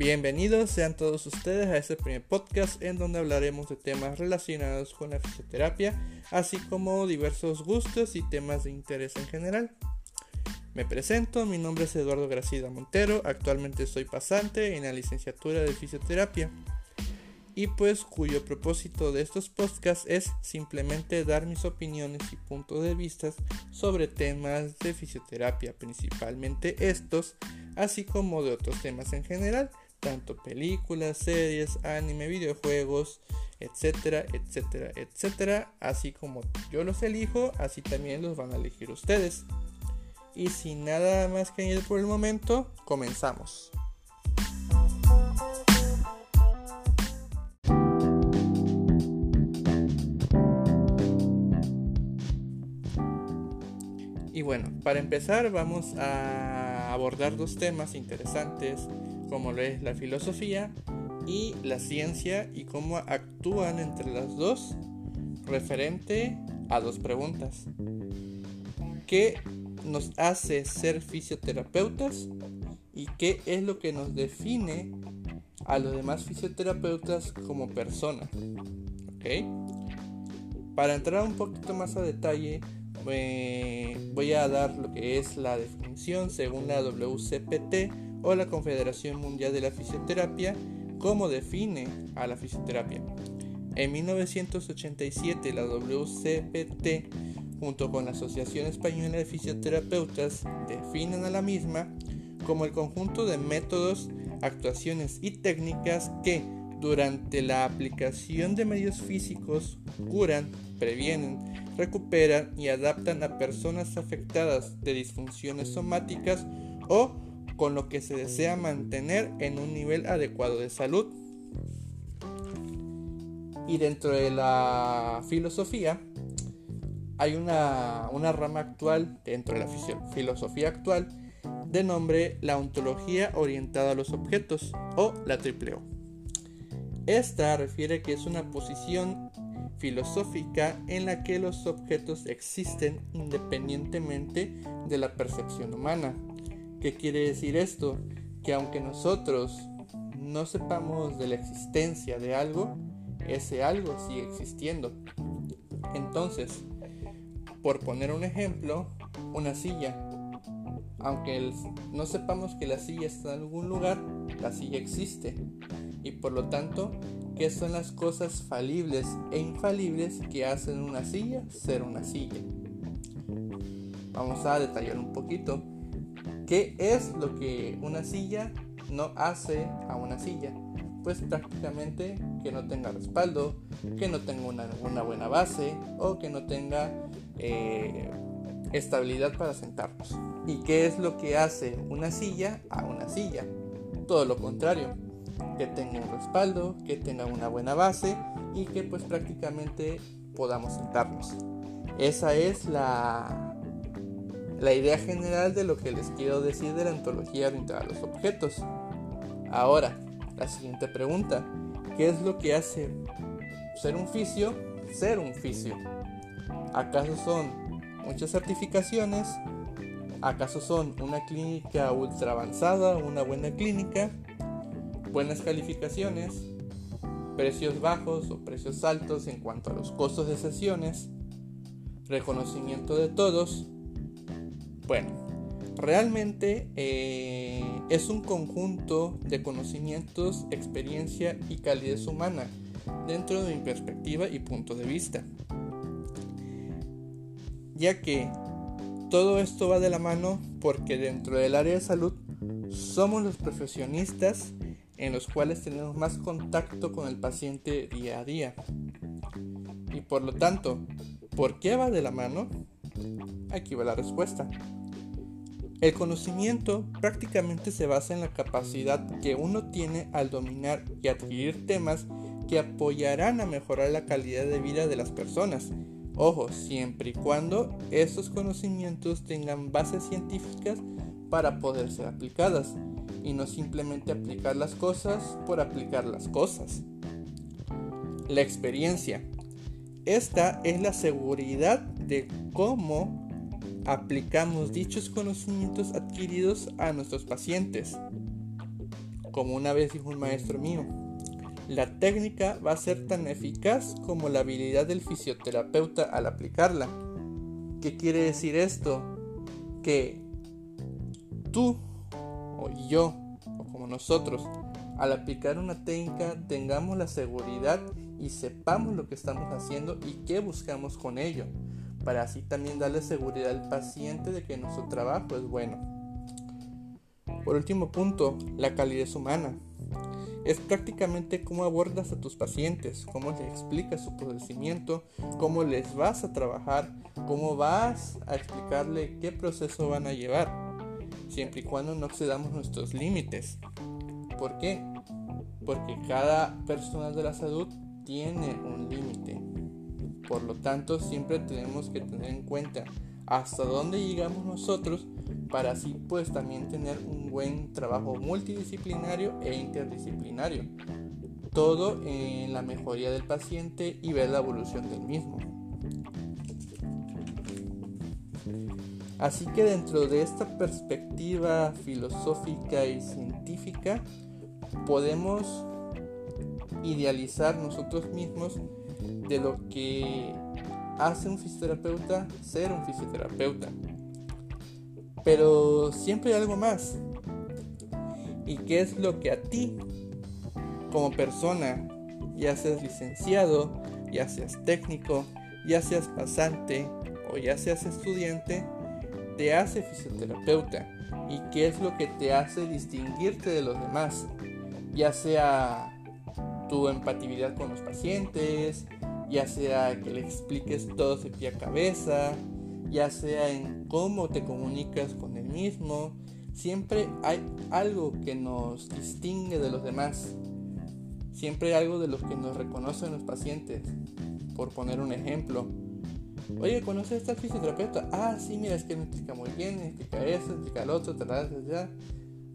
Bienvenidos sean todos ustedes a este primer podcast en donde hablaremos de temas relacionados con la fisioterapia, así como diversos gustos y temas de interés en general. Me presento, mi nombre es Eduardo Gracida Montero, actualmente soy pasante en la licenciatura de fisioterapia y pues cuyo propósito de estos podcasts es simplemente dar mis opiniones y puntos de vista sobre temas de fisioterapia, principalmente estos, así como de otros temas en general, tanto películas, series, anime, videojuegos, etcétera, etcétera, etcétera, así como yo los elijo, así también los van a elegir ustedes. Y sin nada más que añadir por el momento, comenzamos. Y bueno, para empezar vamos a abordar dos temas interesantes como lo es la filosofía y la ciencia y cómo actúan entre las dos referente a dos preguntas. ¿Qué nos hace ser fisioterapeutas y qué es lo que nos define a los demás fisioterapeutas como personas? Para entrar un poquito más a detalle, voy a dar lo que es la definición según la WCPT o la Confederación Mundial de la Fisioterapia, cómo define a la fisioterapia. En 1987 la WCPT junto con la Asociación Española de Fisioterapeutas definen a la misma como el conjunto de métodos, actuaciones y técnicas que durante la aplicación de medios físicos curan, previenen, recuperan y adaptan a personas afectadas de disfunciones somáticas o con lo que se desea mantener en un nivel adecuado de salud. Y dentro de la filosofía hay una, rama actual dentro de la filosofía actual de nombre la ontología orientada a los objetos o la triple O. Esta refiere que es una posición filosófica en la que los objetos existen independientemente de la percepción humana. ¿Qué quiere decir esto? Que aunque nosotros no sepamos de la existencia de algo, ese algo sigue existiendo. Entonces, por poner un ejemplo, una silla. Aunque no sepamos que la silla está en algún lugar, la silla existe. Y por lo tanto, ¿qué son las cosas falibles e infalibles que hacen una silla ser una silla? Vamos a detallar un poquito. ¿Qué es lo que una silla no hace a una silla? Pues prácticamente que no tenga respaldo, que no tenga una, buena base o que no tenga eh, estabilidad para sentarnos. ¿Y qué es lo que hace una silla a una silla? Todo lo contrario, que tenga un respaldo, que tenga una buena base y que pues prácticamente podamos sentarnos. Esa es la, la idea general de lo que les quiero decir de la ontología orientada a los objetos. Ahora, la siguiente pregunta, ¿qué es lo que hace ser un fisio ser un fisio? ¿Acaso son muchas certificaciones? ¿Acaso son una clínica ultra avanzada, una buena clínica? ¿Buenas calificaciones? ¿Precios bajos o precios altos en cuanto a los costos de sesiones? ¿Reconocimiento de todos? Bueno, realmente eh, es un conjunto de conocimientos, experiencia y calidez humana dentro de mi perspectiva y punto de vista ya que todo esto va de la mano porque dentro del área de salud somos los profesionistas en los cuales tenemos más contacto con el paciente día a día. Y por lo tanto, ¿por qué va de la mano? Aquí va la respuesta. El conocimiento prácticamente se basa en la capacidad que uno tiene al dominar y adquirir temas que apoyarán a mejorar la calidad de vida de las personas Ojo, siempre y cuando estos conocimientos tengan bases científicas para poder ser aplicadas y no simplemente aplicar las cosas por aplicar las cosas. La experiencia. Esta es la seguridad de cómo aplicamos dichos conocimientos adquiridos a nuestros pacientes. Como una vez dijo un maestro mío, la técnica va a ser tan eficaz como la habilidad del fisioterapeuta al aplicarla. ¿Qué quiere decir esto? Que tú o yo o como nosotros al aplicar una técnica tengamos la seguridad y sepamos lo que estamos haciendo y qué buscamos con ello, para así también darle seguridad al paciente de que nuestro trabajo es bueno. Por último punto, la calidez humana. Es prácticamente cómo abordas a tus pacientes, cómo les explicas su procedimiento, cómo les vas a trabajar, cómo vas a explicarle qué proceso van a llevar, siempre y cuando no excedamos nuestros límites. ¿Por qué? Porque cada persona de la salud tiene un límite. Por lo tanto, siempre tenemos que tener en cuenta hasta dónde llegamos nosotros para así pues también tener un buen trabajo multidisciplinario e interdisciplinario. Todo en la mejoría del paciente y ver la evolución del mismo. Así que dentro de esta perspectiva filosófica y científica, podemos idealizar nosotros mismos de lo que hace un fisioterapeuta ser un fisioterapeuta. Pero siempre hay algo más. ¿Y qué es lo que a ti, como persona, ya seas licenciado, ya seas técnico, ya seas pasante o ya seas estudiante, te hace fisioterapeuta? ¿Y qué es lo que te hace distinguirte de los demás? Ya sea tu empatividad con los pacientes, ya sea que le expliques todo de pie a cabeza, ya sea en cómo te comunicas con el mismo, siempre hay algo que nos distingue de los demás. Siempre algo de los que nos reconocen los pacientes. Por poner un ejemplo. Oye, ¿conoces a esta fisioterapeuta? Ah, sí, mira, es que me explica muy bien, explica eso, explica lo otro, tal, tal,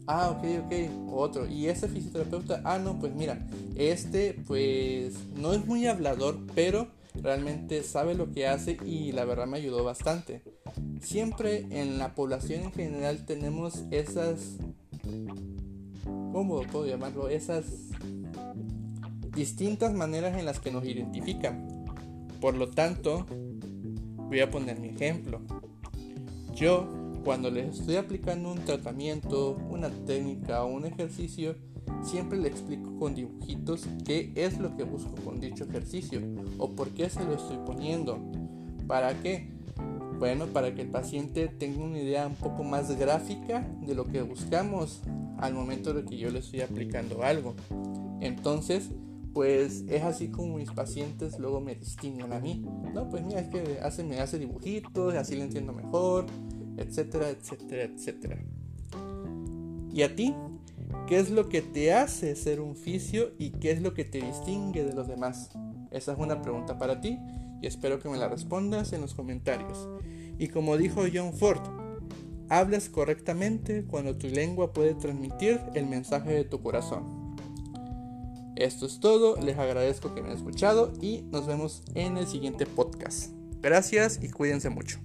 Ah, ok, ok, otro. Y ese fisioterapeuta, ah, no, pues mira, este pues no es muy hablador, pero realmente sabe lo que hace y la verdad me ayudó bastante. Siempre en la población en general tenemos esas, ¿cómo puedo llamarlo? Esas distintas maneras en las que nos identifican. Por lo tanto, voy a poner mi ejemplo. Yo cuando les estoy aplicando un tratamiento, una técnica o un ejercicio, siempre le explico con dibujitos qué es lo que busco con dicho ejercicio o por qué se lo estoy poniendo. ¿Para qué? Bueno, para que el paciente tenga una idea un poco más gráfica de lo que buscamos al momento de que yo le estoy aplicando algo. Entonces, pues es así como mis pacientes luego me distinguen a mí. No, pues mira, es que hace, me hace dibujitos, así lo entiendo mejor, etcétera, etcétera, etcétera. ¿Y a ti? ¿Qué es lo que te hace ser un fisio y qué es lo que te distingue de los demás? Esa es una pregunta para ti y espero que me la respondas en los comentarios. Y como dijo John Ford, hablas correctamente cuando tu lengua puede transmitir el mensaje de tu corazón. Esto es todo, les agradezco que me hayan escuchado y nos vemos en el siguiente podcast. Gracias y cuídense mucho.